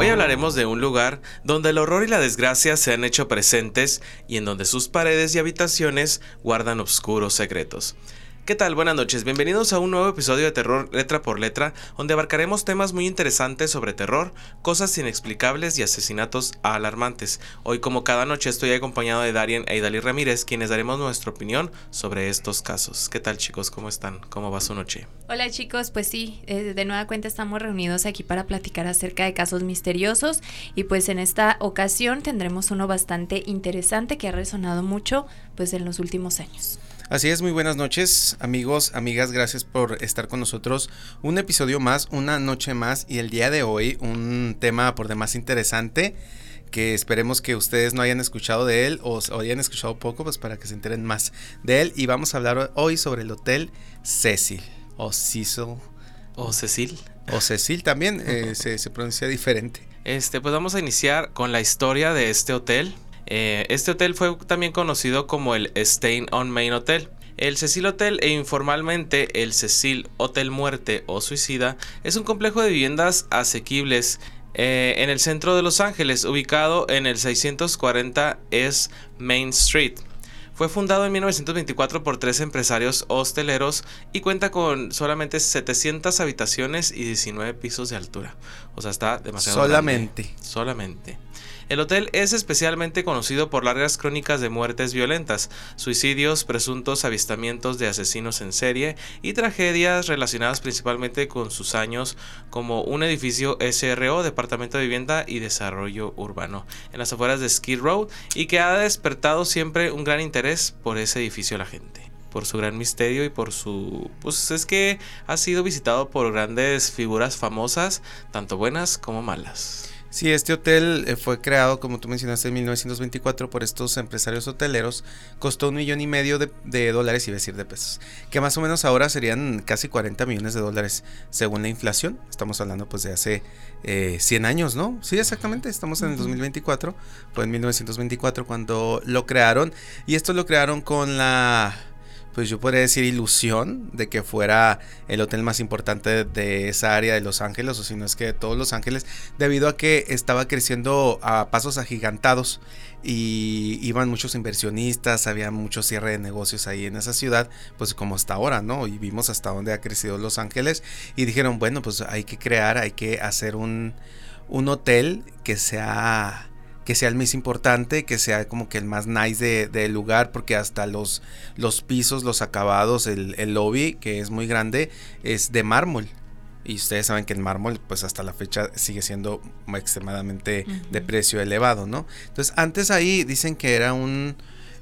Hoy hablaremos de un lugar donde el horror y la desgracia se han hecho presentes y en donde sus paredes y habitaciones guardan oscuros secretos. ¿Qué tal? Buenas noches, bienvenidos a un nuevo episodio de Terror Letra por Letra, donde abarcaremos temas muy interesantes sobre terror, cosas inexplicables y asesinatos alarmantes. Hoy como cada noche estoy acompañado de Darien e Idali Ramírez, quienes daremos nuestra opinión sobre estos casos. ¿Qué tal chicos? ¿Cómo están? ¿Cómo va su noche? Hola chicos, pues sí, eh, de nueva cuenta estamos reunidos aquí para platicar acerca de casos misteriosos y pues en esta ocasión tendremos uno bastante interesante que ha resonado mucho pues en los últimos años. Así es, muy buenas noches amigos, amigas, gracias por estar con nosotros. Un episodio más, una noche más y el día de hoy un tema por demás interesante que esperemos que ustedes no hayan escuchado de él o, hayan escuchado poco, pues para que se enteren más de él. Y vamos a hablar hoy sobre el Hotel Cecil o Cecil. O Cecil. O Cecil también, eh, se, pronuncia diferente. Este, pues vamos a iniciar con la historia de este hotel. Eh, este hotel fue también conocido como el Stain on Main Hotel. El Cecil Hotel e informalmente el Cecil Hotel Muerte o Suicida es un complejo de viviendas asequibles eh, en el centro de Los Ángeles, ubicado en el 640 S Main Street. Fue fundado en 1924 por tres empresarios hosteleros y cuenta con solamente 700 habitaciones y 19 pisos de altura. O sea, está demasiado Solamente. Solamente. El hotel es especialmente conocido por largas crónicas de muertes violentas, suicidios, presuntos avistamientos de asesinos en serie y tragedias relacionadas principalmente con sus años como un edificio SRO, Departamento de Vivienda y Desarrollo Urbano, en las afueras de Skid Row y que ha despertado siempre un gran interés por ese edificio a la gente por su gran misterio y por su... Pues es que ha sido visitado por grandes figuras famosas, tanto buenas como malas. Sí, este hotel eh, fue creado, como tú mencionaste, en 1924 por estos empresarios hoteleros. Costó un millón y medio de, dólares, iba a decir de pesos, que más o menos ahora serían casi 40 millones de dólares según la inflación. Estamos hablando pues de hace 100 eh, años, ¿no? Sí, exactamente, estamos en el 2024. Fue en 1924 cuando lo crearon. Y esto lo crearon con la pues yo podría decir ilusión de que fuera el hotel más importante de esa área de Los Ángeles, o si no es que de todos Los Ángeles, debido a que estaba creciendo a pasos agigantados y iban muchos inversionistas, había mucho cierre de negocios ahí en esa ciudad, pues como hasta ahora, ¿no? Y vimos hasta dónde ha crecido Los Ángeles y dijeron, bueno, pues hay que crear, hay que hacer un, un hotel que sea que sea el más importante, que sea como que el más nice del lugar, porque hasta los, los pisos, los acabados, el, lobby, que es muy grande, es de mármol. Y ustedes saben que el mármol, pues hasta la fecha sigue siendo extremadamente de precio elevado, ¿no? Entonces, antes ahí dicen que era un,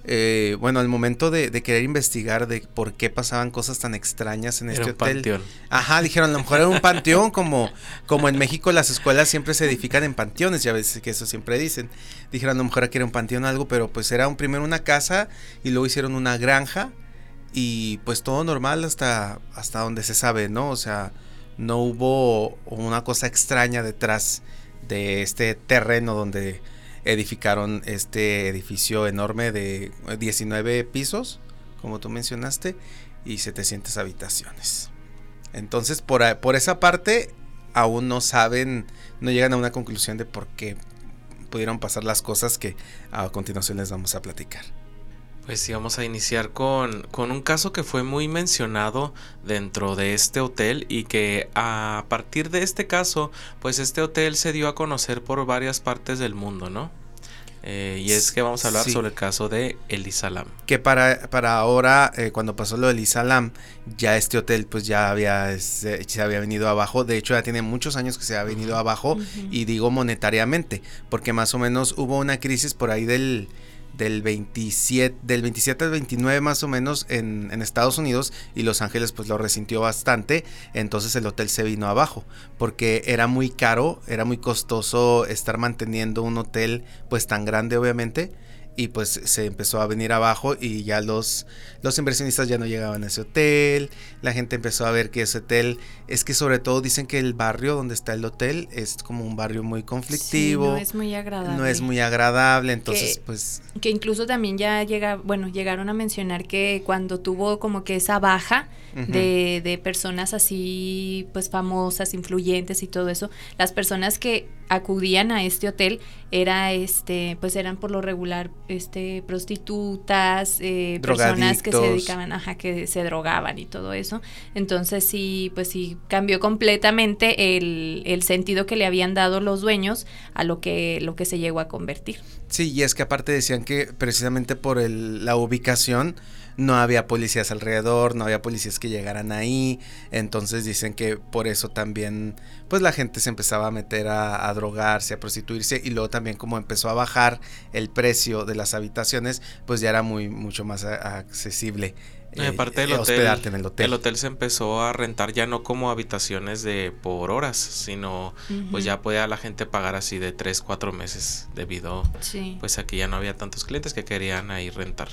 eh, bueno, al momento de, querer investigar de por qué pasaban cosas tan extrañas en este hotel. Panteón. Ajá, dijeron, a lo mejor era un panteón, como, como en México las escuelas siempre se edifican en panteones, ya ves que eso siempre dicen. Dijeron, a lo mejor aquí era un panteón algo, pero pues era un, primero una casa y luego hicieron una granja y pues todo normal hasta, hasta donde se sabe, ¿no? O sea, no hubo una cosa extraña detrás de este terreno donde edificaron este edificio enorme de 19 pisos, como tú mencionaste, y 700 habitaciones. Entonces, por, por esa parte, aún no saben, no llegan a una conclusión de por qué pudieron pasar las cosas que a continuación les vamos a platicar. Pues sí, vamos a iniciar con, con, un caso que fue muy mencionado dentro de este hotel y que a partir de este caso, pues este hotel se dio a conocer por varias partes del mundo, ¿no? Eh, y es que vamos a hablar sobre el caso de Elisalam. Que para, para ahora, eh, cuando pasó lo de Elisalam, ya este hotel pues ya había, se, había venido abajo. De hecho, ya tiene muchos años que se ha venido abajo. Y digo monetariamente, porque más o menos hubo una crisis por ahí del del 27, del 27 al 29 más o menos en, Estados Unidos y Los Ángeles pues lo resintió bastante, entonces el hotel se vino abajo porque era muy caro, era muy costoso estar manteniendo un hotel pues tan grande obviamente y pues se empezó a venir abajo y ya los, los inversionistas ya no llegaban a ese hotel, la gente empezó a ver que ese hotel, es que sobre todo dicen que el barrio donde está el hotel es como un barrio muy conflictivo. no es muy agradable. No es muy agradable, entonces pues... Que incluso también ya llega, bueno, llegaron a mencionar que cuando tuvo como que esa baja de, de personas así pues famosas, influyentes y todo eso, las personas que acudían a este hotel era este pues eran por lo regular este prostitutas eh, personas que se dedicaban ajá que se drogaban y todo eso. Entonces sí pues sí cambió completamente el, el sentido que le habían dado los dueños a lo que lo que se llegó a convertir. Sí y es que aparte decían que precisamente por el, la ubicación no había policías alrededor, no había policías que llegaran ahí, entonces dicen que por eso también pues la gente se empezaba a meter a, drogarse, a prostituirse y luego también como empezó a bajar el precio de las habitaciones, pues ya era muy mucho más accesible. Eh, aparte del hotel, en el hotel. El hotel se empezó a rentar ya no como habitaciones de por horas, sino pues ya podía la gente pagar así de 3, 4 meses debido pues a que ya no había tantos clientes que querían ahí rentar.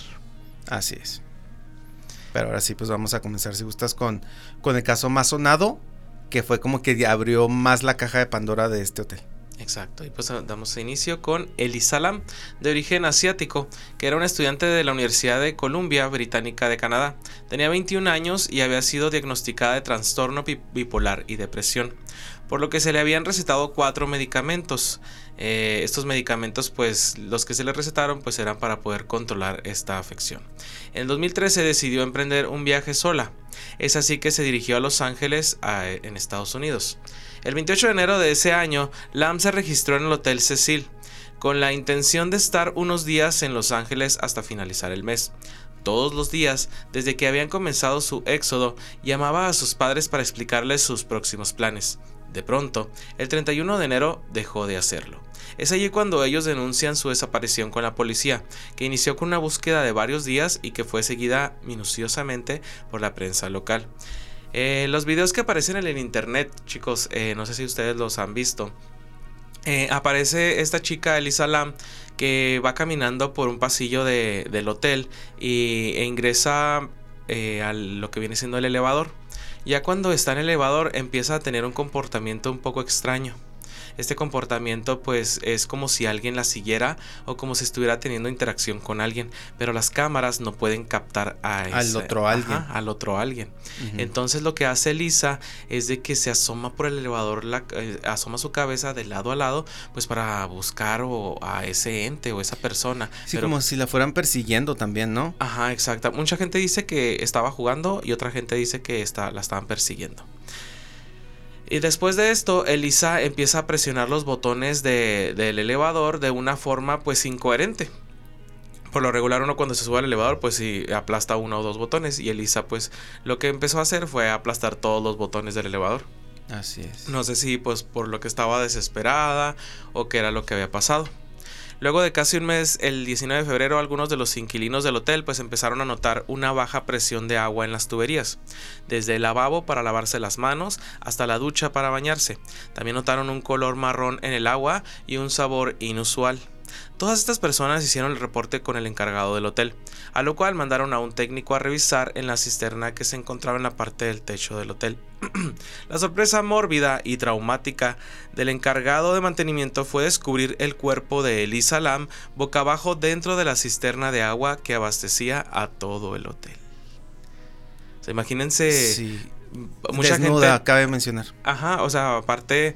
Así es. Pero ahora sí, pues vamos a comenzar, si gustas, con, con el caso más sonado, que fue como que abrió más la caja de Pandora de este hotel. Exacto, y pues damos inicio con Elisalam, de origen asiático, que era un estudiante de la Universidad de Columbia Británica de Canadá. Tenía 21 años y había sido diagnosticada de trastorno bipolar y depresión, por lo que se le habían recetado cuatro medicamentos. Eh, estos medicamentos, pues los que se le recetaron, pues eran para poder controlar esta afección. En 2013 decidió emprender un viaje sola. Es así que se dirigió a Los Ángeles, en Estados Unidos. El 28 de enero de ese año, Lam se registró en el Hotel Cecil, con la intención de estar unos días en Los Ángeles hasta finalizar el mes. Todos los días, desde que habían comenzado su éxodo, llamaba a sus padres para explicarles sus próximos planes. De pronto, el 31 de enero dejó de hacerlo. Es allí cuando ellos denuncian su desaparición con la policía, que inició con una búsqueda de varios días y que fue seguida minuciosamente por la prensa local. Eh, los videos que aparecen en el internet, chicos, eh, no sé si ustedes los han visto. Eh, aparece esta chica, Elisa Lam, que va caminando por un pasillo del hotel y, e ingresa a lo que viene siendo el elevador. Ya cuando está en el elevador empieza a tener un comportamiento un poco extraño este comportamiento pues es como si alguien la siguiera o como si estuviera teniendo interacción con alguien, pero las cámaras no pueden captar a al otro alguien. al otro alguien. Entonces lo que hace Lisa es de que se asoma por el elevador, la, eh, asoma su cabeza de lado a lado, pues para buscar o, a ese ente o esa persona. Sí, como si la fueran persiguiendo también, ¿no? Ajá, exacto. Mucha gente dice que estaba jugando y otra gente dice que está, la estaban persiguiendo. Y después de esto, Elisa empieza a presionar los botones del elevador de una forma pues incoherente. Por lo regular uno cuando se sube al elevador pues sí aplasta uno o dos botones y Elisa pues lo que empezó a hacer fue aplastar todos los botones del elevador. Así es. No sé si pues por lo que estaba desesperada o qué era lo que había pasado. Luego de casi un mes, el 19 de febrero, algunos de los inquilinos del hotel pues empezaron a notar una baja presión de agua en las tuberías, desde el lavabo para lavarse las manos hasta la ducha para bañarse. También notaron un color marrón en el agua y un sabor inusual. Todas estas personas hicieron el reporte con el encargado del hotel, a lo cual mandaron a un técnico a revisar en la cisterna que se encontraba en la parte del techo del hotel. la sorpresa mórbida y traumática del encargado de mantenimiento fue descubrir el cuerpo de Elisa Lam boca abajo dentro de la cisterna de agua que abastecía a todo el hotel. imagínense. Sí. Mucha Desnuda, cabe mencionar. Ajá, o sea, aparte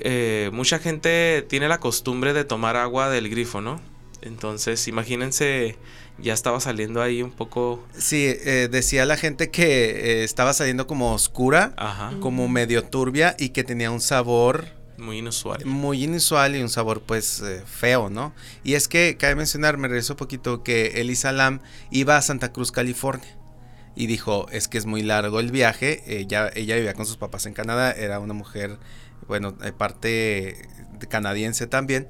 eh, mucha gente tiene la costumbre de tomar agua del grifo, ¿no? Entonces, imagínense, ya estaba saliendo ahí un poco... Sí, eh, decía la gente que eh, estaba saliendo como oscura, como medio turbia y que tenía un sabor... Muy inusual. Muy inusual y un sabor pues feo, ¿no? Y es que, cabe mencionar, me regreso un poquito, que Elisa Lam iba a Santa Cruz, California. Y dijo, es que es muy largo el viaje. ella vivía con sus papás en Canadá, era una mujer bueno, parte canadiense también.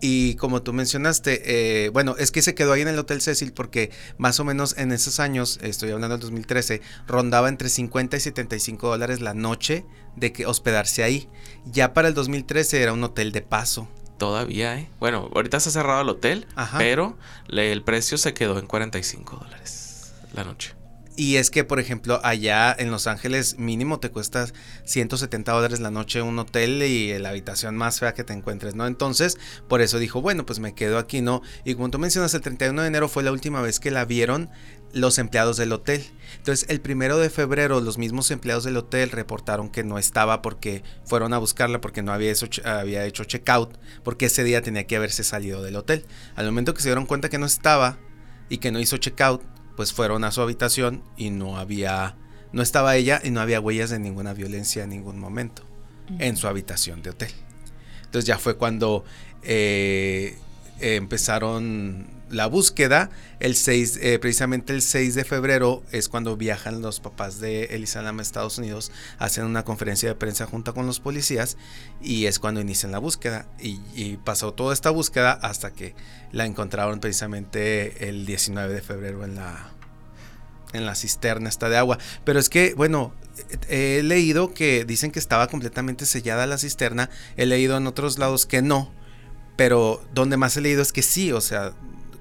Y como tú mencionaste, eh, bueno, es que se quedó ahí en el Hotel Cecil porque más o menos en esos años, estoy hablando del 2013, rondaba entre 50 y 75 dólares la noche de que hospedarse ahí. Ya para el 2013 era un hotel de paso. Todavía, ¿eh? Bueno, ahorita se ha cerrado el hotel, pero el precio se quedó en 45 dólares la noche. Y es que, por ejemplo, allá en Los Ángeles mínimo te cuesta 170 dólares la noche un hotel y la habitación más fea que te encuentres, ¿no? Entonces, por eso dijo, bueno, pues me quedo aquí, ¿no? Y como tú mencionas, el 31 de enero fue la última vez que la vieron los empleados del hotel. Entonces, el primero de febrero, los mismos empleados del hotel reportaron que no estaba porque fueron a buscarla porque no había, hecho, había hecho checkout, porque ese día tenía que haberse salido del hotel. Al momento que se dieron cuenta que no estaba y que no hizo checkout, pues fueron a su habitación y no había, no estaba ella y no había huellas de ninguna violencia en ningún momento en su habitación de hotel. Entonces ya fue cuando eh, empezaron la búsqueda. El 6, eh, precisamente el 6 de febrero es cuando viajan los papás de Elisa Lam a Estados Unidos, hacen una conferencia de prensa junto con los policías y es cuando inician la búsqueda. Y, y, pasó toda esta búsqueda hasta que la encontraron precisamente el 19 de febrero en la, en la cisterna esta de agua. Pero es que, bueno, he leído que dicen que estaba completamente sellada la cisterna, he leído en otros lados que no. Pero donde más he leído es que sí, o sea,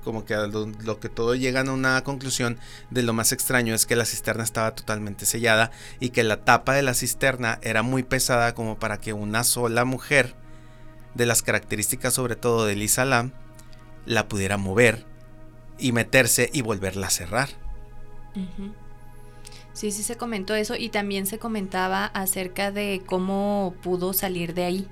como que lo, que todo llega a una conclusión de lo más extraño es que la cisterna estaba totalmente sellada y que la tapa de la cisterna era muy pesada como para que una sola mujer, de las características sobre todo de Lisa Lam, la pudiera mover y meterse y volverla a cerrar. Sí, sí se comentó eso y también se comentaba acerca de cómo pudo salir de ahí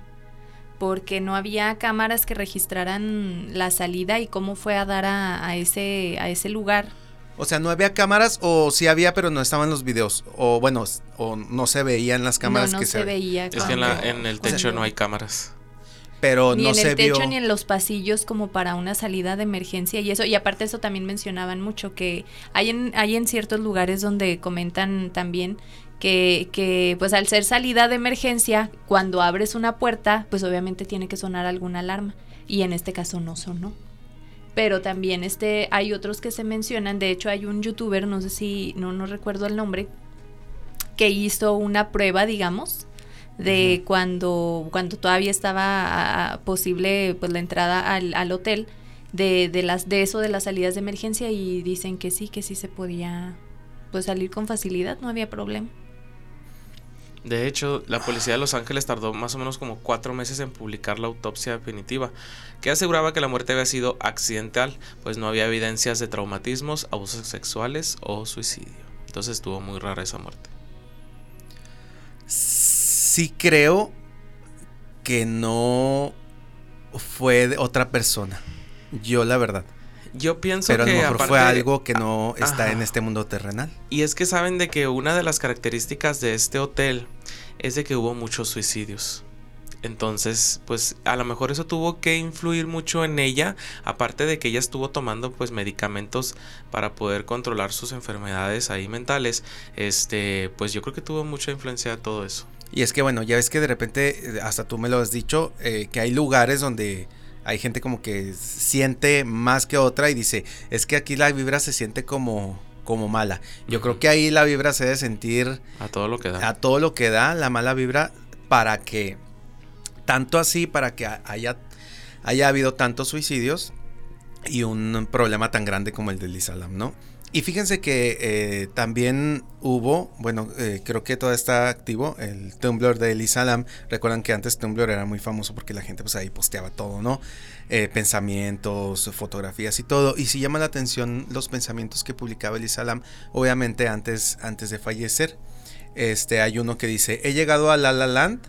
porque no había cámaras que registraran la salida y cómo fue a dar a, ese, a ese lugar. O sea, no había cámaras o sí había, pero no estaban los videos. O bueno, o no se veían las cámaras no, que se, se veía. Es que en, el techo no hay cámaras. Pero ni no en se el techo vio. ni en los pasillos como para una salida de emergencia y eso. Y aparte eso también mencionaban mucho que hay en, hay en ciertos lugares donde comentan también que, que pues al ser salida de emergencia, cuando abres una puerta, pues obviamente tiene que sonar alguna alarma. Y en este caso no sonó. Pero también este, hay otros que se mencionan, de hecho hay un youtuber, no sé si, no, no recuerdo el nombre, que hizo una prueba, digamos, de cuando, cuando todavía estaba posible pues la entrada al, al hotel, de, de, las, de eso de las salidas de emergencia y dicen que sí, que sí se podía pues salir con facilidad, no había problema. De hecho, la policía de Los Ángeles tardó más o menos como cuatro meses en publicar la autopsia definitiva, que aseguraba que la muerte había sido accidental, pues no había evidencias de traumatismos, abusos sexuales o suicidio. Entonces estuvo muy rara esa muerte. Sí creo que no fue de otra persona. Yo la verdad. Yo pienso Pero a que lo mejor fue algo que no está Ajá. en este mundo terrenal. Y es que saben de que una de las características de este hotel es de que hubo muchos suicidios. Entonces, pues a lo mejor eso tuvo que influir mucho en ella, aparte de que ella estuvo tomando pues medicamentos para poder controlar sus enfermedades ahí mentales. Este, pues yo creo que tuvo mucha influencia de todo eso. Y es que bueno, ya ves que de repente, eh, hasta tú me lo has dicho, eh, que hay lugares donde hay gente como que siente más que otra y dice, es que aquí la vibra se siente como, como mala. Yo creo que ahí la vibra se debe sentir A todo lo que da. a todo lo que da la mala vibra para que, tanto así, para que haya, haya habido tantos suicidios y un problema tan grande como el del Isalam, ¿no? Y fíjense que eh, también hubo, bueno, eh, creo que todavía está activo el Tumblr de Elisa Lam. Recuerdan que antes Tumblr era muy famoso porque la gente pues ahí posteaba todo, ¿no? Eh, pensamientos, fotografías y todo. Y si llama la atención los pensamientos que publicaba Elisa Lam, obviamente antes, antes de fallecer. Este, hay uno que dice, he llegado a La La Land.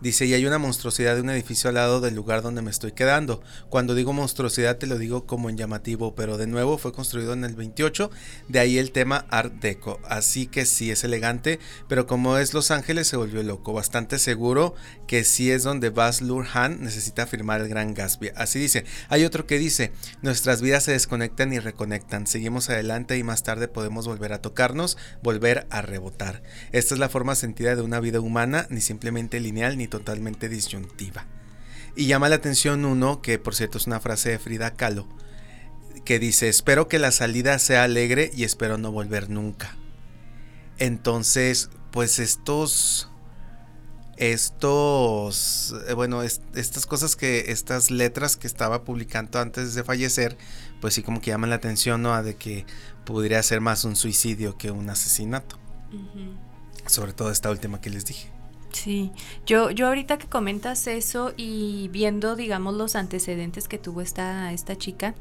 Dice, y hay una monstruosidad de un edificio al lado del lugar donde me estoy quedando. Cuando digo monstruosidad te lo digo como en llamativo, pero de nuevo fue construido en el 28, de ahí el tema Art Deco. Así que sí es elegante, pero como es Los Ángeles se volvió loco. Bastante seguro que sí es donde Baz Luhrmann necesita firmar el Gran Gatsby. Así dice. Hay otro que dice, nuestras vidas se desconectan y reconectan. Seguimos adelante y más tarde podemos volver a tocarnos, volver a rebotar. Esta es la forma sentida de una vida humana, ni simplemente lineal ni totalmente disyuntiva. Y llama la atención uno, que por cierto es una frase de Frida Kahlo, que dice, espero que la salida sea alegre y espero no volver nunca. Entonces, pues estos... estos, eh, bueno, estas cosas que, estas letras que estaba publicando antes de fallecer, pues sí como que llaman la atención, ¿no? A de que podría ser más un suicidio que un asesinato. Sobre todo esta última que les dije. Sí, yo, yo ahorita que comentas eso y viendo, digamos, los antecedentes que tuvo esta, esta chica,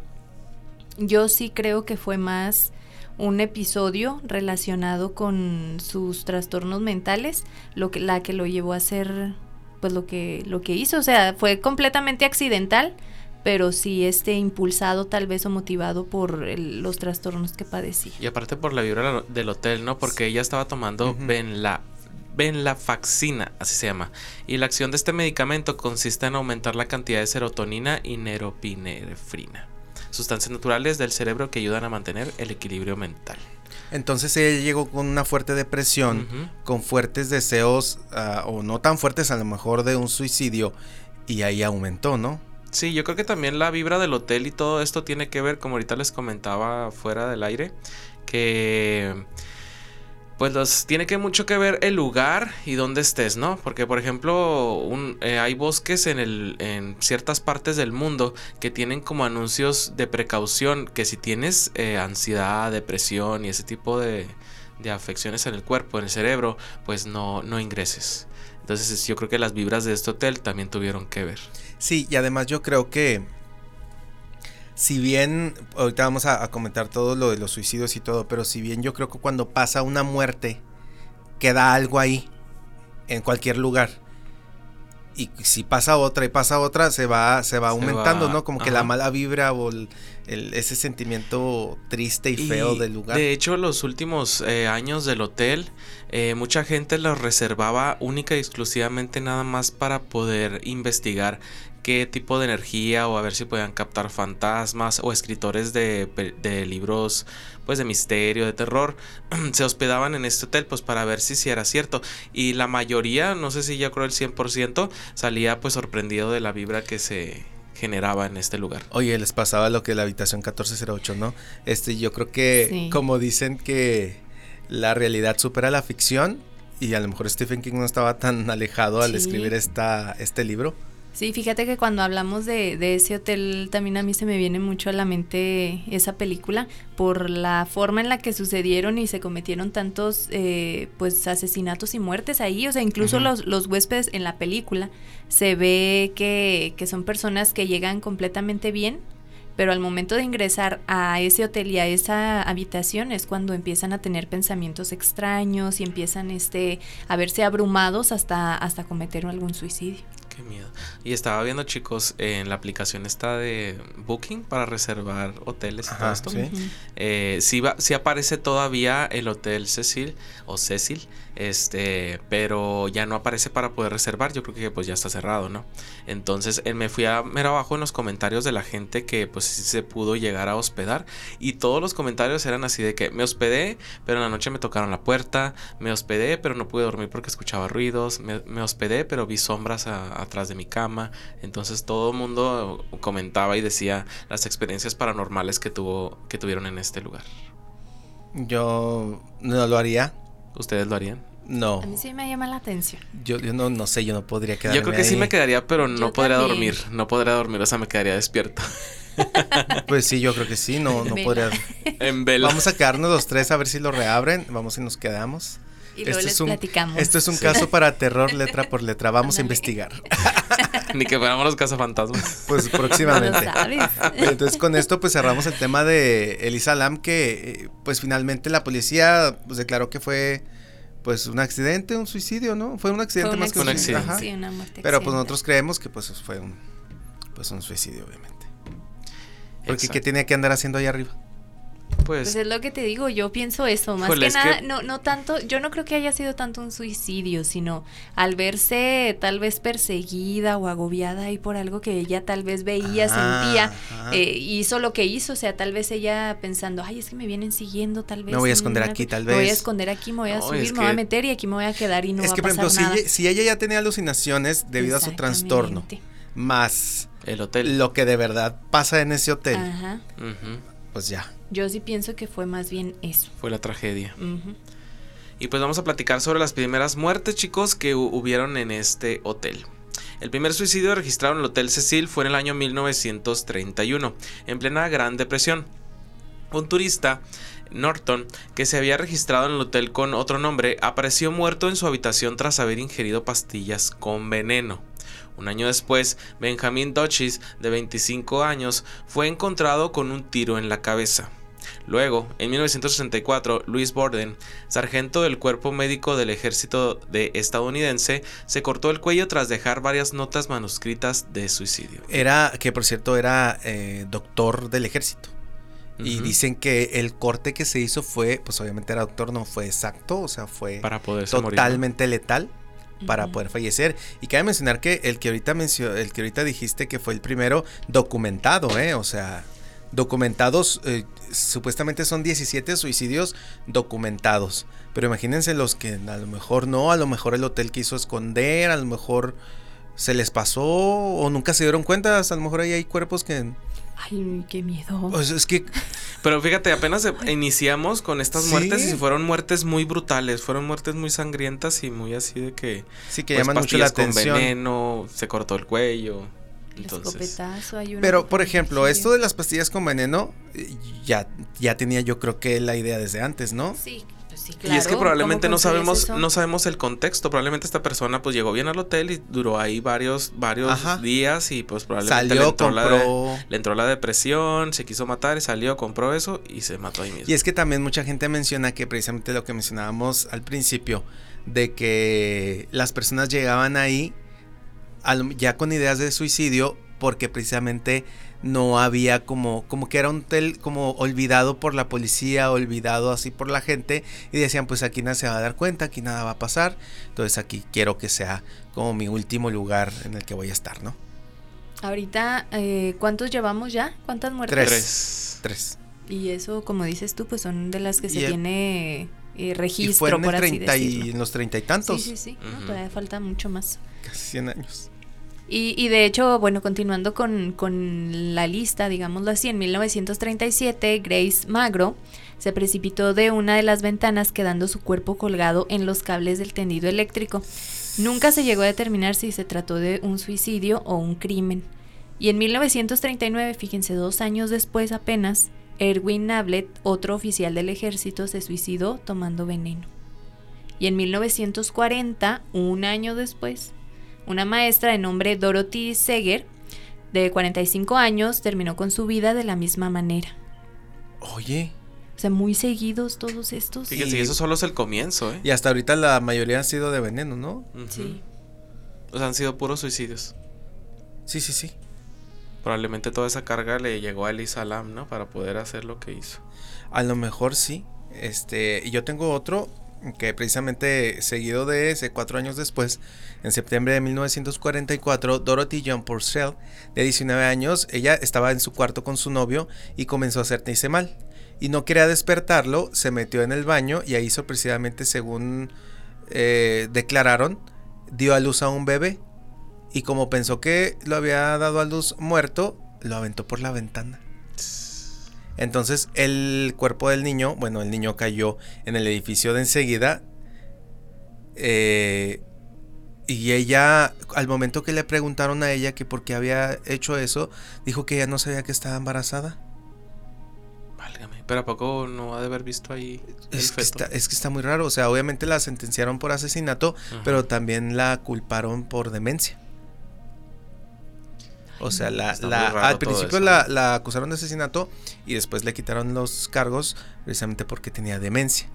yo sí creo que fue más un episodio relacionado con sus trastornos mentales, lo que, la que lo llevó a hacer, pues lo que, lo que hizo, o sea, fue completamente accidental, pero sí este impulsado tal vez o motivado por los trastornos que padecía. Y aparte por la vibra del hotel, ¿no? Porque ella estaba tomando la venlafaxina, así se llama. Y la acción de este medicamento consiste en aumentar la cantidad de serotonina y neropinefrina sustancias naturales del cerebro que ayudan a mantener el equilibrio mental. Entonces ella llegó con una fuerte depresión, con fuertes deseos, ah, o no tan fuertes a lo mejor de un suicidio, y ahí aumentó, ¿no? Sí, yo creo que también la vibra del hotel y todo esto tiene que ver, como ahorita les comentaba fuera del aire, que pues los, tiene que mucho que ver el lugar y dónde estés, ¿no? Porque, por ejemplo, un, eh, hay bosques en, el, en ciertas partes del mundo que tienen como anuncios de precaución que si tienes eh, ansiedad, depresión y ese tipo de, de, afecciones en el cuerpo, en el cerebro, pues no, no ingreses. Entonces yo creo que las vibras de este hotel también tuvieron que ver. Sí, y además yo creo que si bien, ahorita vamos a, comentar todo lo de los suicidios y todo, pero si bien yo creo que cuando pasa una muerte, queda algo ahí, en cualquier lugar. Y si pasa otra y pasa otra, se va, se va aumentando, ¿no? Como que la mala vibra o ese sentimiento triste y, feo del lugar. De hecho, los últimos eh, años del hotel, eh, mucha gente lo reservaba única y exclusivamente nada más para poder investigar qué tipo de energía o a ver si podían captar fantasmas o escritores de, libros pues de misterio, de terror, se hospedaban en este hotel pues para ver si, si era cierto. Y la mayoría, no sé si ya creo el 100%, salía pues sorprendido de la vibra que se generaba en este lugar. Oye, les pasaba lo que la habitación 1408, ¿no? Este, yo creo que como dicen que la realidad supera la ficción y a lo mejor Stephen King no estaba tan alejado al escribir esta, este libro Sí, fíjate que cuando hablamos de, de, ese hotel también a mí se me viene mucho a la mente esa película por la forma en la que sucedieron y se cometieron tantos eh, pues asesinatos y muertes ahí, o sea, incluso los, los huéspedes en la película se ve que, que son personas que llegan completamente bien, pero al momento de ingresar a ese hotel y a esa habitación es cuando empiezan a tener pensamientos extraños y empiezan este a verse abrumados hasta hasta cometer algún suicidio miedo. Y estaba viendo, chicos, en la aplicación esta de Booking para reservar hoteles y todo esto. ¿sí? Eh, sí, aparece todavía el Hotel Cecil o Cecil, este, pero ya no aparece para poder reservar. Yo creo que pues ya está cerrado, ¿no? Entonces eh, me fui a ver abajo en los comentarios de la gente que pues sí se pudo llegar a hospedar y todos los comentarios eran así de que me hospedé, pero en la noche me tocaron la puerta, me hospedé, pero no pude dormir porque escuchaba ruidos, me, hospedé, pero vi sombras a atrás de mi cama. Entonces todo el mundo comentaba y decía las experiencias paranormales que tuvo que tuvieron en este lugar. Yo no lo haría. ¿Ustedes lo harían? No. A mí sí me llama la atención. Yo, yo no, no sé, yo no podría quedar. Yo creo que sí me quedaría, pero no podría dormir. No podría dormir, o sea, me quedaría despierto. pues sí, yo creo que sí, no, no podría. En vela. Vamos a quedarnos los tres a ver si lo reabren. Vamos y nos quedamos. Y luego les platicamos. Esto es un caso para terror letra por letra. Vamos a investigar. Ni que fuéramos los cazafantasmas. Pues próximamente. Entonces con esto pues cerramos el tema de Elisa Lam que eh, pues finalmente la policía pues declaró que fue pues un accidente, un suicidio, ¿no? Fue un accidente más que un accidente. Sí, una muerte Pero pues nosotros creemos que pues fue un pues un suicidio obviamente. Porque ¿qué tenía que andar haciendo ahí arriba? Pues, pues, es lo que te digo, yo pienso eso, más que nada, no, no tanto, yo no creo que haya sido tanto un suicidio, sino al verse tal vez perseguida o agobiada ahí por algo que ella tal vez veía, ah, sentía, eh, hizo lo que hizo, o sea, tal vez ella pensando, ay, es que me vienen siguiendo, tal vez. Me voy a esconder aquí, tal vez. Me voy a esconder aquí, me voy a subir, me voy a meter y aquí me voy a quedar y no va a pasar nada. Si, ella, si ella ya tenía alucinaciones debido a su trastorno, más el hotel, lo que de verdad pasa en ese hotel, pues ya yo sí pienso que fue más bien eso. Fue la tragedia. Y pues vamos a platicar sobre las primeras muertes, chicos, que hubieron en este hotel. El primer suicidio registrado en el Hotel Cecil fue en el año 1931, en plena Gran Depresión. Un turista, Norton, que se había registrado en el hotel con otro nombre, apareció muerto en su habitación tras haber ingerido pastillas con veneno. Un año después, Benjamin Dutchess, de 25 años, fue encontrado con un tiro en la cabeza. Luego, en 1964, Louis Borden, sargento del cuerpo médico del ejército de estadounidense, se cortó el cuello tras dejar varias notas manuscritas de suicidio. Era, que por cierto era eh, doctor del ejército. Y dicen que el corte que se hizo fue, pues obviamente era doctor, no fue exacto, o sea, fue para totalmente letal para poder fallecer. Y cabe mencionar que el que ahorita el que ahorita dijiste que fue el primero documentado, ¿eh? O sea, documentados, eh, supuestamente son 17 suicidios documentados. Pero imagínense los que a lo mejor no, a lo mejor el hotel quiso esconder, a lo mejor se les pasó o nunca se dieron cuenta, a lo mejor ahí hay cuerpos que... Ay, qué miedo. Pues es que... Pero fíjate, apenas iniciamos con estas muertes y fueron muertes muy brutales, fueron muertes muy sangrientas y muy así de que... Sí, que pues, llaman mucho la atención. Con veneno, se cortó el cuello. Pero, por ejemplo, esto de las pastillas con veneno, ya, ya tenía yo creo que la idea desde antes, ¿no? Sí. Y es que probablemente no sabemos, no sabemos el contexto. Probablemente esta persona pues llegó bien al hotel y duró ahí varios, varios días y pues probablemente le, entró la le entró la depresión, se quiso matar y salió, compró eso y se mató ahí mismo. Y es que también mucha gente menciona que precisamente lo que mencionábamos al principio, de que las personas llegaban ahí ya con ideas de suicidio porque precisamente no había como como que era un hotel como olvidado por la policía, olvidado así por la gente y decían pues aquí nadie se va a dar cuenta, aquí nada va a pasar, entonces aquí quiero que sea como mi último lugar en el que voy a estar, ¿no? Ahorita, eh, ¿cuántos llevamos ya? ¿Cuántas muertes? Tres. Tres. Y eso, como dices tú, pues son de las que se tiene eh, registro, en por así Y en los treinta y tantos. Sí, sí, sí. todavía falta mucho más. Casi 100 años. Y, de hecho, bueno, continuando con, la lista, digámoslo así, en 1937 Grace Magro se precipitó de una de las ventanas quedando su cuerpo colgado en los cables del tendido eléctrico. Nunca se llegó a determinar si se trató de un suicidio o un crimen. Y en 1939, fíjense, dos años después apenas, Erwin Nablet, otro oficial del ejército, se suicidó tomando veneno. Y en 1940, un año después, una maestra de nombre Dorothy Seger, de 45 años, terminó con su vida de la misma manera. Oye. O sea, muy seguidos todos estos. Fíjense, eso solo es el comienzo, ¿eh? Y hasta ahorita la mayoría han sido de veneno, ¿no? Sí. O sea, han sido puros suicidios. Sí, sí, sí. Probablemente toda esa carga le llegó a Elisa Lam, ¿no? Para poder hacer lo que hizo. A lo mejor sí. Este, y yo tengo otro que precisamente seguido de ese, cuatro años después, en septiembre de 1944, Dorothy John Purcell, de 19 años, ella estaba en su cuarto con su novio y comenzó a hacerse mal. Y no quería despertarlo, se metió en el baño y ahí sorpresivamente, según eh, declararon, dio a luz a un bebé. Y como pensó que lo había dado a luz muerto, lo aventó por la ventana. Entonces el cuerpo del niño, bueno, el niño cayó en el edificio de enseguida. Eh, y ella, al momento que le preguntaron a ella que por qué había hecho eso, dijo que ella no sabía que estaba embarazada. Válgame, pero ¿a poco no ha de haber visto ahí? es, Que está, es que está muy raro, o sea, obviamente la sentenciaron por asesinato, pero también la culparon por demencia. O sea, la, al principio la, acusaron de asesinato y después le quitaron los cargos precisamente porque tenía demencia.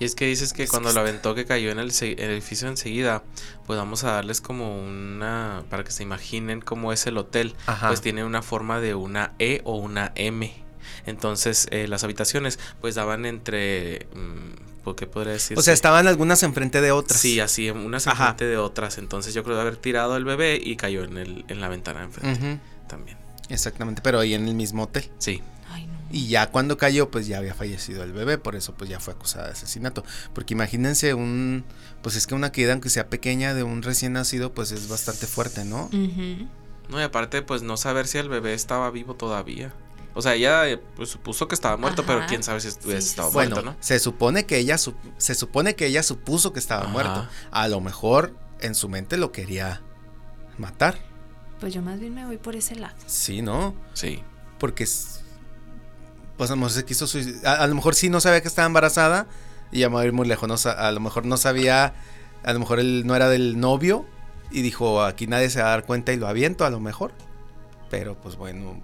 Y es que dices que cuando lo aventó que cayó en el, edificio enseguida, pues vamos a darles como una, para que se imaginen cómo es el hotel, pues tiene una forma de una E o una M. Entonces eh, las habitaciones pues daban entre... Mm, ¿qué podría decir? O sea, estaban algunas enfrente de otras. Sí, así, unas enfrente de otras. Entonces yo creo de haber tirado el bebé y cayó en, el, en la ventana enfrente también. Exactamente, pero ahí en el mismo hotel. Sí. Y ya cuando cayó, pues ya había fallecido el bebé, por eso pues ya fue acusada de asesinato. Porque imagínense un, pues es que una caída, aunque sea pequeña, de un recién nacido, pues es bastante fuerte, ¿no? No, y aparte, pues no saber si el bebé estaba vivo todavía. O sea, ella eh, pues, supuso que estaba muerto, pero quién sabe si estuviese Sí, muerto, Bueno, ¿no? se supone que ella su- se supone que ella supuso que estaba Ajá. muerto. A lo mejor en su mente lo quería matar. Pues yo más bien me voy por ese lado. Sí, ¿no? Sí. Porque pues a lo mejor se quiso a, a lo mejor sí no sabía que estaba embarazada y ya me voy a ir muy lejos, no a lo mejor no sabía, a lo mejor él no era del novio y dijo, aquí nadie se va a dar cuenta y lo aviento a lo mejor. Pero pues bueno,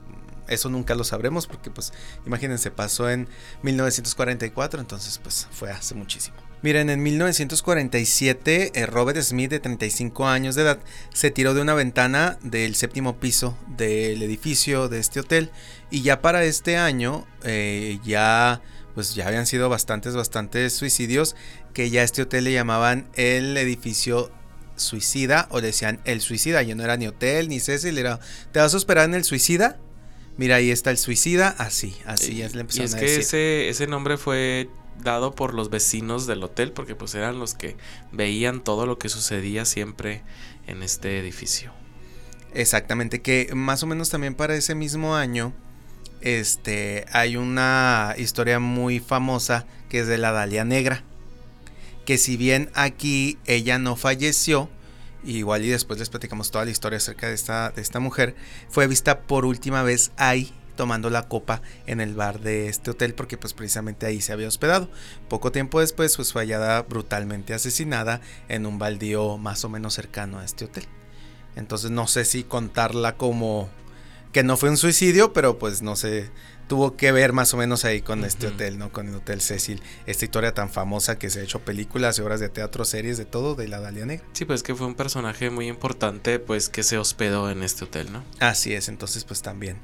eso nunca lo sabremos porque pues imagínense, pasó en 1944, entonces pues fue hace muchísimo. Miren, en 1947, eh, Robert Smith, de 35 años de edad, se tiró de una ventana del séptimo piso del edificio de este hotel. Y ya para este año, eh, ya, pues ya habían sido bastantes, bastantes suicidios, que ya este hotel le llamaban el edificio suicida o decían el suicida. Ya no era ni hotel ni Cecil, era, ¿te vas a esperar en el suicida? Mira, ahí está el suicida, así, así Y- es, le y empezaron es a que decir. ese, ese nombre fue dado por los vecinos del hotel, porque pues eran los que veían todo lo que sucedía siempre en este edificio. Exactamente, que más o menos también para ese mismo año, este, hay una historia muy famosa que es de la Dalia Negra, que si bien aquí ella no falleció, igual y después les platicamos toda la historia acerca de esta, de esta mujer, fue vista por última vez ahí tomando la copa en el bar de este hotel porque pues precisamente ahí se había hospedado. Poco tiempo después pues fue hallada brutalmente asesinada en un baldío más o menos cercano a este hotel. Entonces no sé si contarla como que no fue un suicidio, pero pues no sé, tuvo que ver más o menos ahí con este hotel, ¿no? Con el Hotel Cecil, esta historia tan famosa que se ha hecho películas y obras de teatro, series, de todo, de la Dalia Negra. Sí, pues que fue un personaje muy importante, pues que se hospedó en este hotel, ¿no? Así es, entonces pues también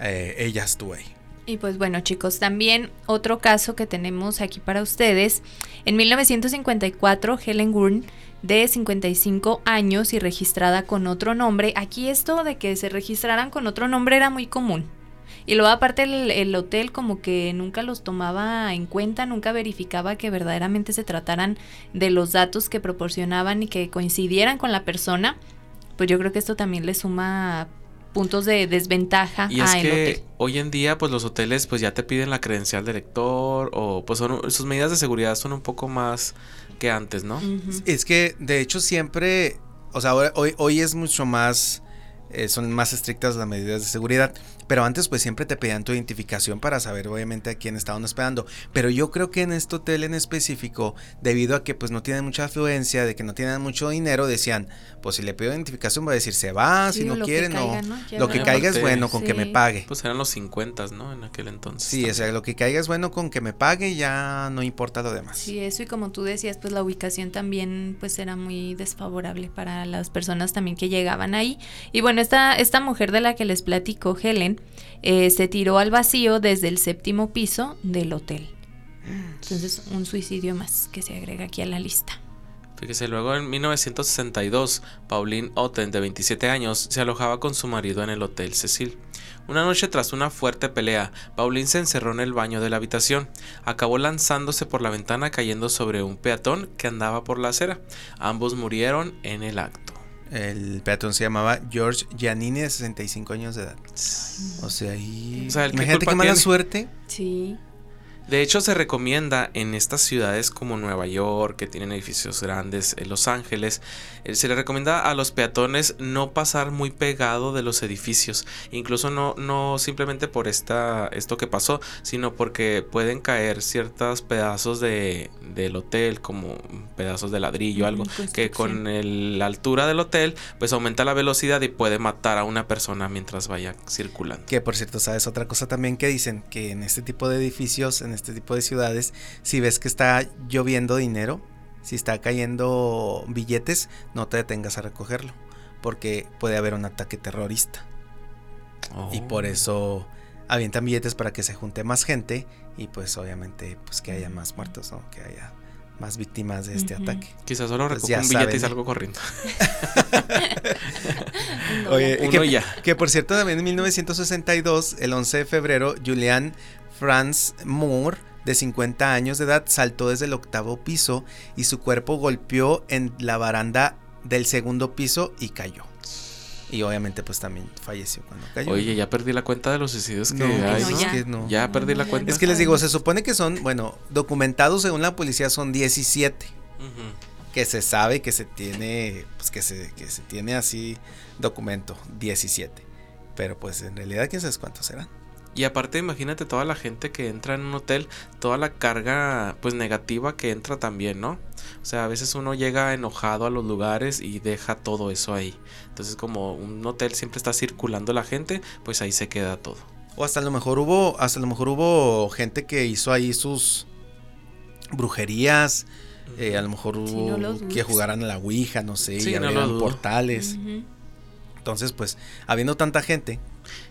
eh, ella estuvo ahí. Y pues bueno chicos, también otro caso que tenemos aquí para ustedes. En 1954, Helen Gurn, de 55 años y registrada con otro nombre, aquí esto de que se registraran con otro nombre era muy común. Y luego aparte el, el hotel como que nunca los tomaba en cuenta, nunca verificaba que verdaderamente se trataran de los datos que proporcionaban y que coincidieran con la persona. Pues yo creo que esto también le suma puntos de desventaja Y es a el que hotel. hoy en día, pues los hoteles, pues ya te piden la credencial de lector o pues son, sus medidas de seguridad son un poco más que antes, ¿no? Es que de hecho siempre, o sea, ahora, hoy, hoy es mucho más, eh, son más estrictas las medidas de seguridad, pero antes pues siempre te pedían tu identificación para saber obviamente a quién estaban hospedando. Pero yo creo que en este hotel en específico, debido a que pues no tienen mucha afluencia, de que no tienen mucho dinero, decían, pues si le pido identificación va a decir se va, Sí, si no quiere no. Lo que caiga es bueno con que me pague. Pues eran los 50, ¿no? En aquel entonces. Sí, o sea, lo que caiga es bueno con que me pague, ya no importa lo demás. Sí, eso y como tú decías, pues la ubicación también pues era muy desfavorable para las personas también que llegaban ahí. Y bueno, esta, mujer de la que les platico, Helen, eh, se tiró al vacío desde el séptimo piso del hotel. Entonces, un suicidio más que se agrega aquí a la lista. Fíjese, luego en 1962, Pauline Otten, de 27 años, se alojaba con su marido en el Hotel Cecil. Una noche tras una fuerte pelea, Pauline se encerró en el baño de la habitación. Acabó lanzándose por la ventana cayendo sobre un peatón que andaba por la acera. Ambos murieron en el acto. El peatón se llamaba George Giannini de 65 años de edad. O sea, ahí... O sea, ¿el qué imagínate qué mala tiene? suerte. Sí. De hecho, se recomienda en estas ciudades como Nueva York, que tienen edificios grandes, en Los Ángeles, eh, se le recomienda a los peatones no pasar muy pegado de los edificios, incluso no, no simplemente por esta, esto que pasó, sino porque pueden caer ciertos pedazos de, del hotel, como pedazos de ladrillo, algo, Ujú, que con el- la altura del hotel, pues aumenta la velocidad y puede matar a una persona mientras vaya circulando. Que por cierto, sabes otra cosa también que dicen que en este tipo de edificios, en este tipo de ciudades, si ves que está lloviendo dinero, si está cayendo billetes, no te detengas a recogerlo, porque puede haber un ataque terrorista. Y por Oh. eso avientan billetes para que se junte más gente y pues obviamente pues que haya más muertos, ¿no? Que haya más víctimas de este ataque. Quizás solo Pues recojo un billete y salgo corriendo. Oye, Uno que, y ya. que por cierto también en 1962, el 11 de febrero, Julian Franz Moore, de 50 años de edad, saltó desde el octavo piso y su cuerpo golpeó en la baranda del segundo piso y cayó. Y obviamente pues también falleció cuando cayó. Oye, ya perdí la cuenta de los suicidios que No, hay, ¿no? es ya. que no. Ya perdí la cuenta. Es que les digo, se supone que son, bueno, documentados según la policía son 17. Ujú. que se sabe que se tiene pues que se que se tiene así documento 17 pero pues en realidad quién sabe cuántos serán Y aparte, imagínate toda la gente que entra en un hotel, toda la carga pues negativa que entra también, ¿no? O sea, a veces uno llega enojado a los lugares y deja todo eso ahí. Entonces, como un hotel siempre está circulando la gente, pues ahí se queda todo. o hasta a lo mejor hubo hasta a lo mejor hubo gente que hizo ahí sus brujerías eh, a lo mejor Sí, hubo no que jugaran a la ouija no sé Sí, y no portales entonces pues habiendo tanta gente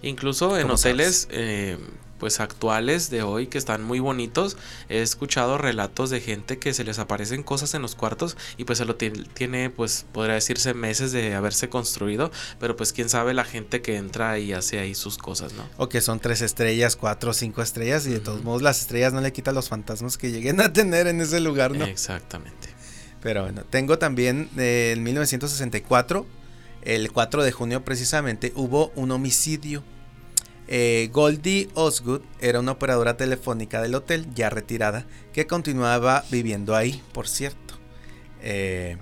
Incluso en ¿Cómo hoteles eh, pues actuales de hoy que están muy bonitos, he escuchado relatos de gente que se les aparecen cosas en los cuartos y pues se lo tiene, pues podría decirse meses de haberse construido, pero pues quién sabe la gente que entra y hace ahí sus cosas, ¿no? o que son tres estrellas cuatro o cinco estrellas y de todos modos las estrellas no le quitan los fantasmas que lleguen a tener en ese lugar no Exactamente. Pero bueno, tengo también eh, en 1964, el 4 de junio precisamente, hubo un homicidio. Eh, Goldie Osgood era una operadora telefónica del hotel, ya retirada, que continuaba viviendo ahí, por cierto. Eh,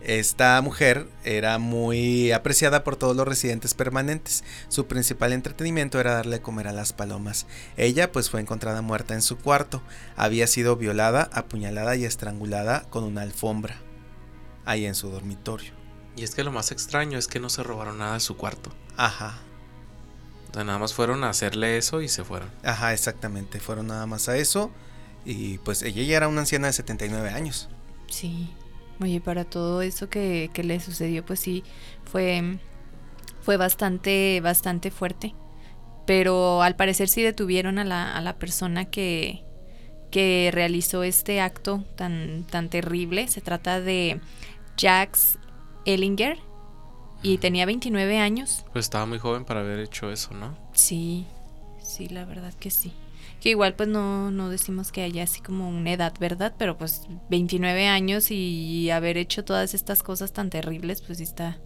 esta mujer era muy apreciada por todos los residentes permanentes. Su principal entretenimiento era darle comer a las palomas. Ella pues fue encontrada muerta en su cuarto. Había sido violada, apuñalada y estrangulada con una alfombra. Ahí en su dormitorio. Y es que lo más extraño es que no se robaron nada de su cuarto. Ajá, O sea, nada más fueron a hacerle eso y se fueron. ajá, exactamente. Fueron nada más a eso. Y pues ella ya era una anciana de 79 años. Sí. Oye, para todo eso que, que le sucedió, pues sí, fue, fue bastante, bastante fuerte. Pero al parecer sí detuvieron a la, a la persona que, que realizó este acto tan, tan terrible. Se trata de Jax Ellinger y tenía 29 años. Pues estaba muy joven para haber hecho eso, ¿no? Sí, sí, la verdad que sí. Que igual pues no, no decimos que haya así como una edad, ¿verdad? Pero pues 29 años y haber hecho todas estas cosas tan terribles, pues está,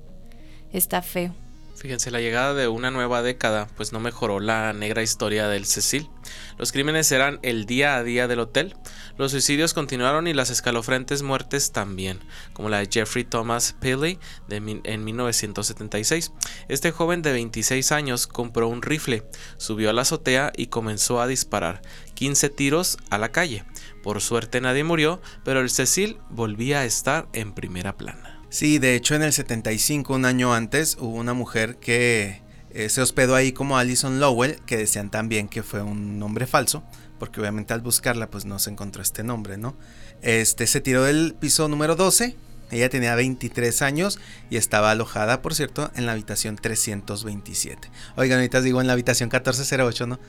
está feo. Fíjense, la llegada de una nueva década pues no mejoró la negra historia del Cecil. Los crímenes eran el día a día del hotel, los suicidios continuaron y las escalofrentes muertes también, como la de Jeffrey Thomas Pilley en 1976. Este joven de 26 años compró un rifle, subió a la azotea y comenzó a disparar 15 tiros a la calle. Por suerte nadie murió, pero el Cecil volvía a estar en primera plana. Sí, de hecho en el 75, un año antes, hubo una mujer que eh, se hospedó ahí como Alison Lowell, que decían también que fue un nombre falso, porque obviamente al buscarla pues no se encontró este nombre, ¿no? Este se tiró del piso número 12, ella tenía 23 años y estaba alojada, por cierto, en la habitación 327. Oigan, ahorita digo en la habitación 1408, ¿no?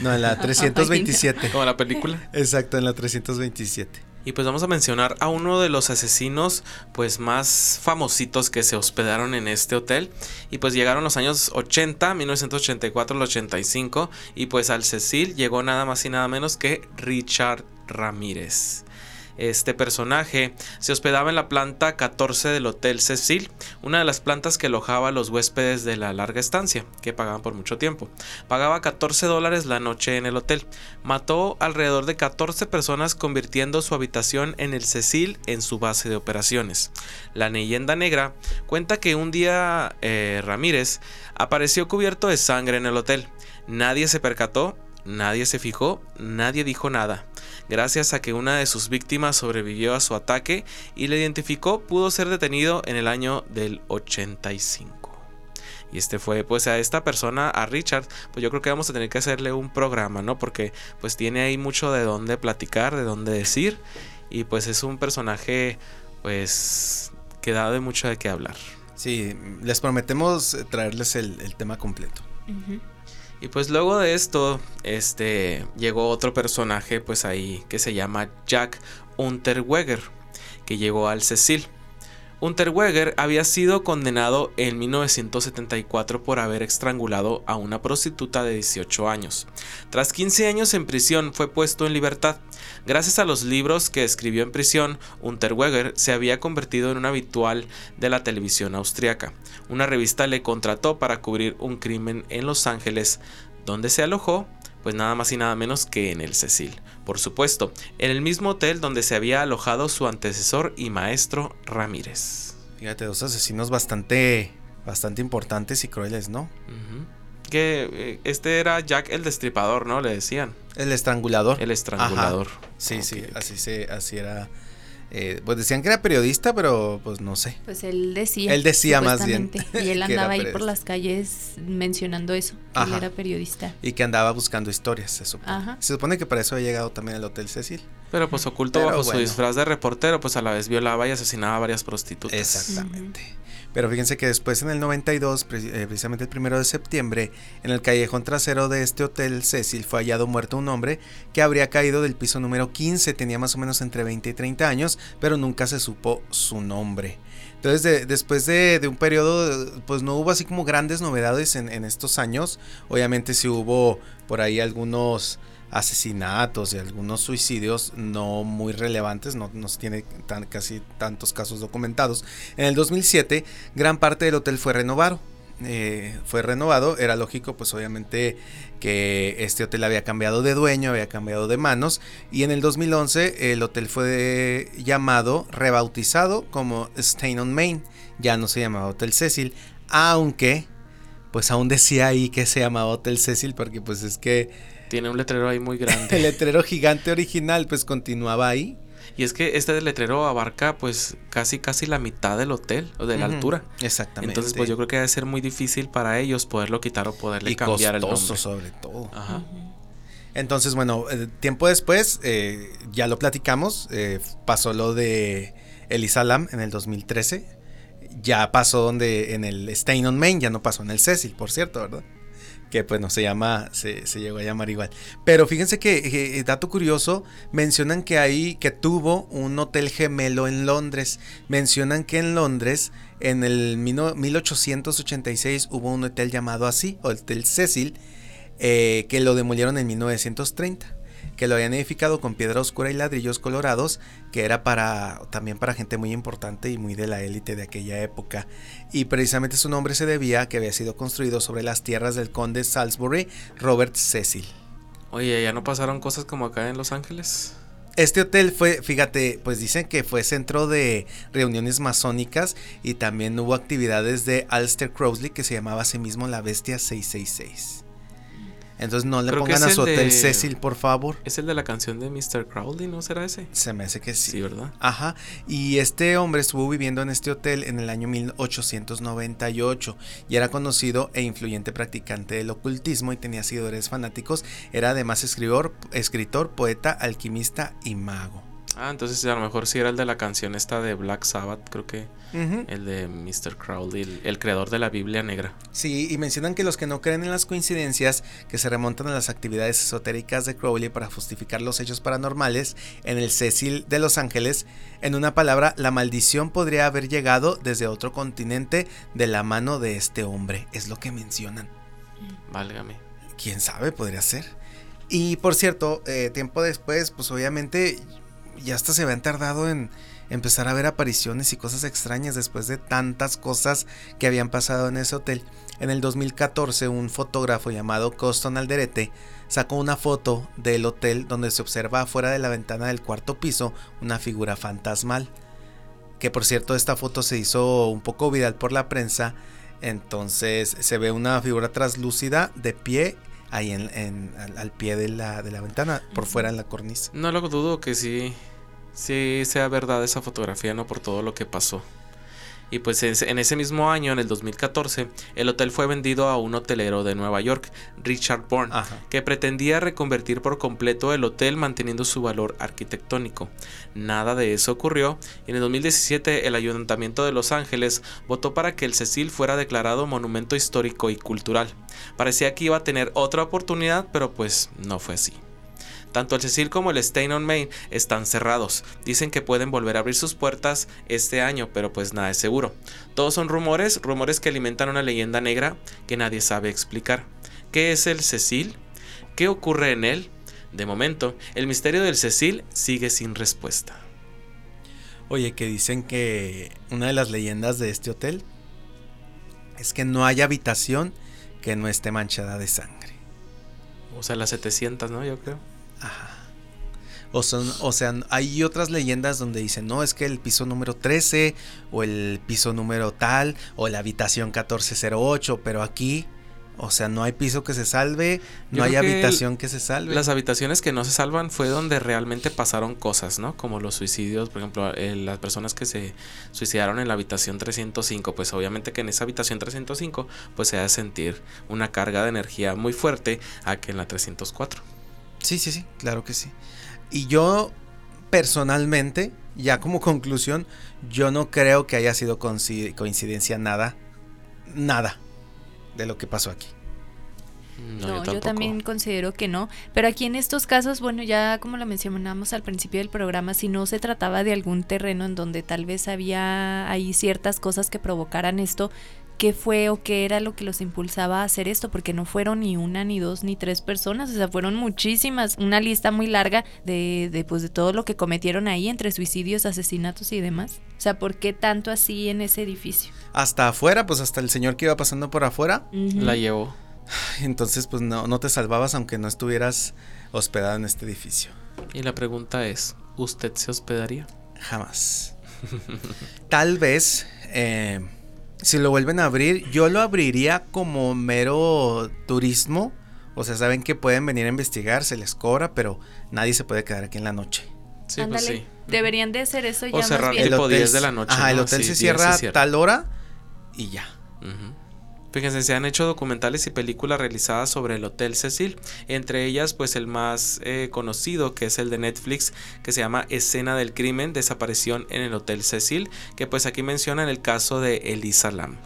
No, en la 327. Como la película. Exacto, en la 327. Y pues vamos a mencionar a uno de los asesinos pues más famositos que se hospedaron en este hotel y pues llegaron los años 80, 1984 al 85 y pues al Cecil llegó nada más y nada menos que Richard Ramírez. Este personaje se hospedaba en la planta 14 del Hotel Cecil, una de las plantas que alojaba a los huéspedes de la larga estancia, que pagaban por mucho tiempo. Pagaba 14 dólares la noche en el hotel. Mató alrededor de 14 personas convirtiendo su habitación en el Cecil en su base de operaciones. La leyenda negra cuenta que un día eh, Ramírez apareció cubierto de sangre en el hotel. Nadie se percató, nadie se fijó, nadie dijo nada. Gracias a que una de sus víctimas sobrevivió a su ataque y le identificó, pudo ser detenido en el año del 85. Y este fue, pues a esta persona, a Richard, pues yo creo que vamos a tener que hacerle un programa, ¿no? Porque pues tiene ahí mucho de dónde platicar, de dónde decir. Y pues es un personaje, pues, que da de mucho de qué hablar. Sí, les prometemos traerles el, el tema completo. Ujú. Y pues luego de esto, este, llegó otro personaje, pues ahí, que se llama Jack Unterweger, que llegó al Cecil. Unterweger había sido condenado en 1974 por haber estrangulado a una prostituta de 18 años. Tras 15 años en prisión fue puesto en libertad. Gracias a los libros que escribió en prisión, Unterweger se había convertido en un habitual de la televisión austriaca. Una revista le contrató para cubrir un crimen en Los Ángeles, donde se alojó pues nada más y nada menos que en el Cecil. Por supuesto, en el mismo hotel donde se había alojado su antecesor y maestro Ramírez. Fíjate, dos asesinos bastante, bastante importantes y crueles, ¿no? Que eh, este era Jack el Destripador, ¿no? Le decían. El estrangulador. El estrangulador. Sí, sí, así se, así era eh, pues decían que era periodista, pero pues no sé. Pues él decía. Él decía más bien. Y él andaba ahí por las calles mencionando eso, que él era periodista. Y que andaba buscando historias, se supone. Se supone que para eso había llegado también al Hotel Cecil. Pero pues oculto bajo su disfraz de reportero, pues a la vez violaba y asesinaba a varias prostitutas. Exactamente. Pero fíjense que después en el 92, eh, precisamente el primero de septiembre, en el callejón trasero de este hotel Cecil fue hallado muerto un hombre que habría caído del piso número 15, tenía más o menos entre 20 y 30 años, pero nunca se supo su nombre. Entonces, después de, un periodo, pues no hubo así como grandes novedades en, estos años. Obviamente sí hubo por ahí algunos asesinatos y algunos suicidios no muy relevantes, no, no se tiene tan, casi tantos casos documentados. En el 2007, gran parte del hotel fue renovado. Eh, fue renovado, era lógico, pues obviamente que este hotel había cambiado de dueño, había cambiado de manos, y en el 2011 el hotel fue llamado, rebautizado como Stain on Main, ya no se llamaba Hotel Cecil, aunque pues aún decía ahí que se llamaba Hotel Cecil, porque pues es que tiene un letrero ahí muy grande. el letrero gigante original pues continuaba ahí. Y es que este letrero abarca pues casi casi la mitad del hotel o de la altura. Exactamente. Entonces pues yo creo que debe ser muy difícil para ellos poderlo quitar o poderle cambiar el nombre. sobre todo. Ajá. Entonces bueno, eh, tiempo después eh, ya lo platicamos, eh, pasó lo de Elisalam en el 2013. Ya pasó donde en el Stain on Main, ya no pasó en el Cecil, por cierto, ¿verdad? Que pues no se llama, se, llegó a llamar igual. Pero fíjense que, eh, dato curioso, mencionan que ahí, que tuvo un hotel gemelo en Londres. Mencionan que en Londres, en el 1886, hubo un hotel llamado así, Hotel Cecil, eh, que lo demolieron en 1930 que lo habían edificado con piedra oscura y ladrillos colorados, que era para también para gente muy importante y muy de la élite de aquella época. Y precisamente su nombre se debía a que había sido construido sobre las tierras del conde Salisbury Robert Cecil. Oye, ¿ya no pasaron cosas como acá en Los Ángeles? Este hotel fue, fíjate, pues dicen que fue centro de reuniones masónicas y también hubo actividades de Alster Crowley que se llamaba a sí mismo la Bestia 666. Entonces no le pongan a su hotel Cecil, por favor. Es el de la canción de Mr. Crowley, ¿no será ese? Se me hace que sí. Sí, ¿verdad? Ajá. Y este hombre estuvo viviendo en este hotel en el año 1898 y era conocido e influyente practicante del ocultismo y tenía seguidores fanáticos. Era además escritor, escritor poeta, alquimista y mago. Ah, entonces a lo mejor sí era el de la canción esta de Black Sabbath, creo que el de Mr. Crowley, el, creador de la Biblia negra. Sí, y mencionan que los que no creen en las coincidencias que se remontan a las actividades esotéricas de Crowley para justificar los hechos paranormales en el Cecil de Los Ángeles, en una palabra, la maldición podría haber llegado desde otro continente de la mano de este hombre, es lo que mencionan. Válgame. ¿Quién sabe? Podría ser. Y por cierto, eh, tiempo después, pues obviamente ya hasta se habían tardado en empezar a ver apariciones y cosas extrañas después de tantas cosas que habían pasado en ese hotel. En el 2014 un fotógrafo llamado Coston Alderete sacó una foto del hotel donde se observa afuera de la ventana del cuarto piso una figura fantasmal. Que por cierto esta foto se hizo un poco viral por la prensa. Entonces se ve una figura translúcida de pie ahí en, al, pie de la, de la ventana, por fuera en la cornisa. No lo dudo que sí sí sea verdad esa fotografía, ¿no? Por todo lo que pasó. Y pues en ese mismo año, en el 2014, el hotel fue vendido a un hotelero de Nueva York, Richard Bourne, que pretendía reconvertir por completo el hotel manteniendo su valor arquitectónico. Nada de eso ocurrió y en el 2017 el Ayuntamiento de Los Ángeles votó para que el Cecil fuera declarado monumento histórico y cultural. Parecía que iba a tener otra oportunidad, pero pues no fue así. Tanto el Cecil como el Stay on Main están cerrados. Dicen que pueden volver a abrir sus puertas este año, pero pues nada es seguro. Todos son rumores, rumores que alimentan una leyenda negra que nadie sabe explicar. ¿Qué es el Cecil? ¿Qué ocurre en él? De momento, el misterio del Cecil sigue sin respuesta. Oye, que dicen que una de las leyendas de este hotel es que no hay habitación que no esté manchada de sangre. O sea, las 700, ¿no? Yo creo. Ajá. O, son, o sea, hay otras leyendas donde dicen, no, es que el piso número 13 o el piso número tal o la habitación 1408, pero aquí o sea, no hay piso que se salve, no hay habitación que se salve. Las habitaciones que no se salvan fue donde realmente pasaron cosas, ¿no? Como los suicidios, por ejemplo, eh, las personas que se suicidaron en la habitación 305, pues obviamente que en esa habitación 305 pues se a sentir una carga de energía muy fuerte a que en la 304. Sí, sí, sí, claro que sí. Y yo personalmente, ya como conclusión, yo no creo que haya sido coincidencia nada, nada de lo que pasó aquí. No, yo, también considero que no. Pero aquí en estos casos, bueno, ya como lo mencionamos al principio del programa, si no se trataba de algún terreno en donde tal vez había ahí ciertas cosas que provocaran esto, qué fue o qué era lo que los impulsaba a hacer esto, porque no fueron ni una, ni dos, ni tres personas, o sea, fueron muchísimas, una lista muy larga de, de, pues, de todo lo que cometieron ahí entre suicidios, asesinatos y demás. O sea, ¿por qué tanto así en ese edificio? Hasta afuera, pues hasta el señor que iba pasando por afuera la llevó. Entonces, pues no, no te salvabas aunque no estuvieras hospedado en este edificio. Y la pregunta es, ¿usted se hospedaría? Jamás. Tal vez... Eh, si lo vuelven a abrir, yo lo abriría como mero turismo. O sea, saben que pueden venir a investigar, se les cobra, pero nadie se puede quedar aquí en la noche. Sí, pues sí. Deberían de hacer eso ya o cerrar más tipo 10 de la noche. Ajá, el hotel se cierra a tal hora y ya. Fíjense, se han hecho documentales y películas realizadas sobre el Hotel Cecil, entre ellas pues el más eh, conocido que es el de Netflix que se llama Escena del Crimen, desaparición en el Hotel Cecil, que pues aquí mencionan el caso de Elisa Lam.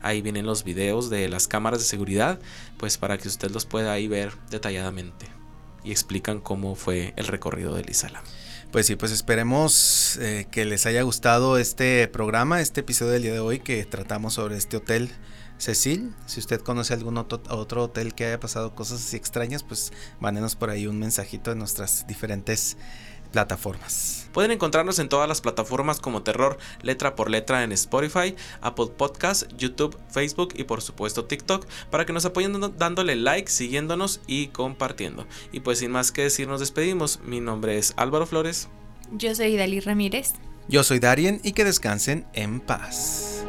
Ahí vienen los videos de las cámaras de seguridad, pues para que usted los pueda ahí ver detalladamente y explican cómo fue el recorrido de Elisa Lam. Pues sí, pues esperemos eh, que les haya gustado este programa, este episodio del día de hoy que tratamos sobre este hotel Cecil, si usted conoce algún otro, hotel que haya pasado cosas así extrañas, pues mándenos por ahí un mensajito en nuestras diferentes plataformas. Pueden encontrarnos en todas las plataformas como Terror letra por letra en Spotify, Apple Podcast, YouTube, Facebook y por supuesto TikTok para que nos apoyen dándole like, siguiéndonos y compartiendo. Y pues sin más que decir nos despedimos. Mi nombre es Álvaro Flores. Yo soy Dalí Ramírez. Yo soy Darien y que descansen en paz.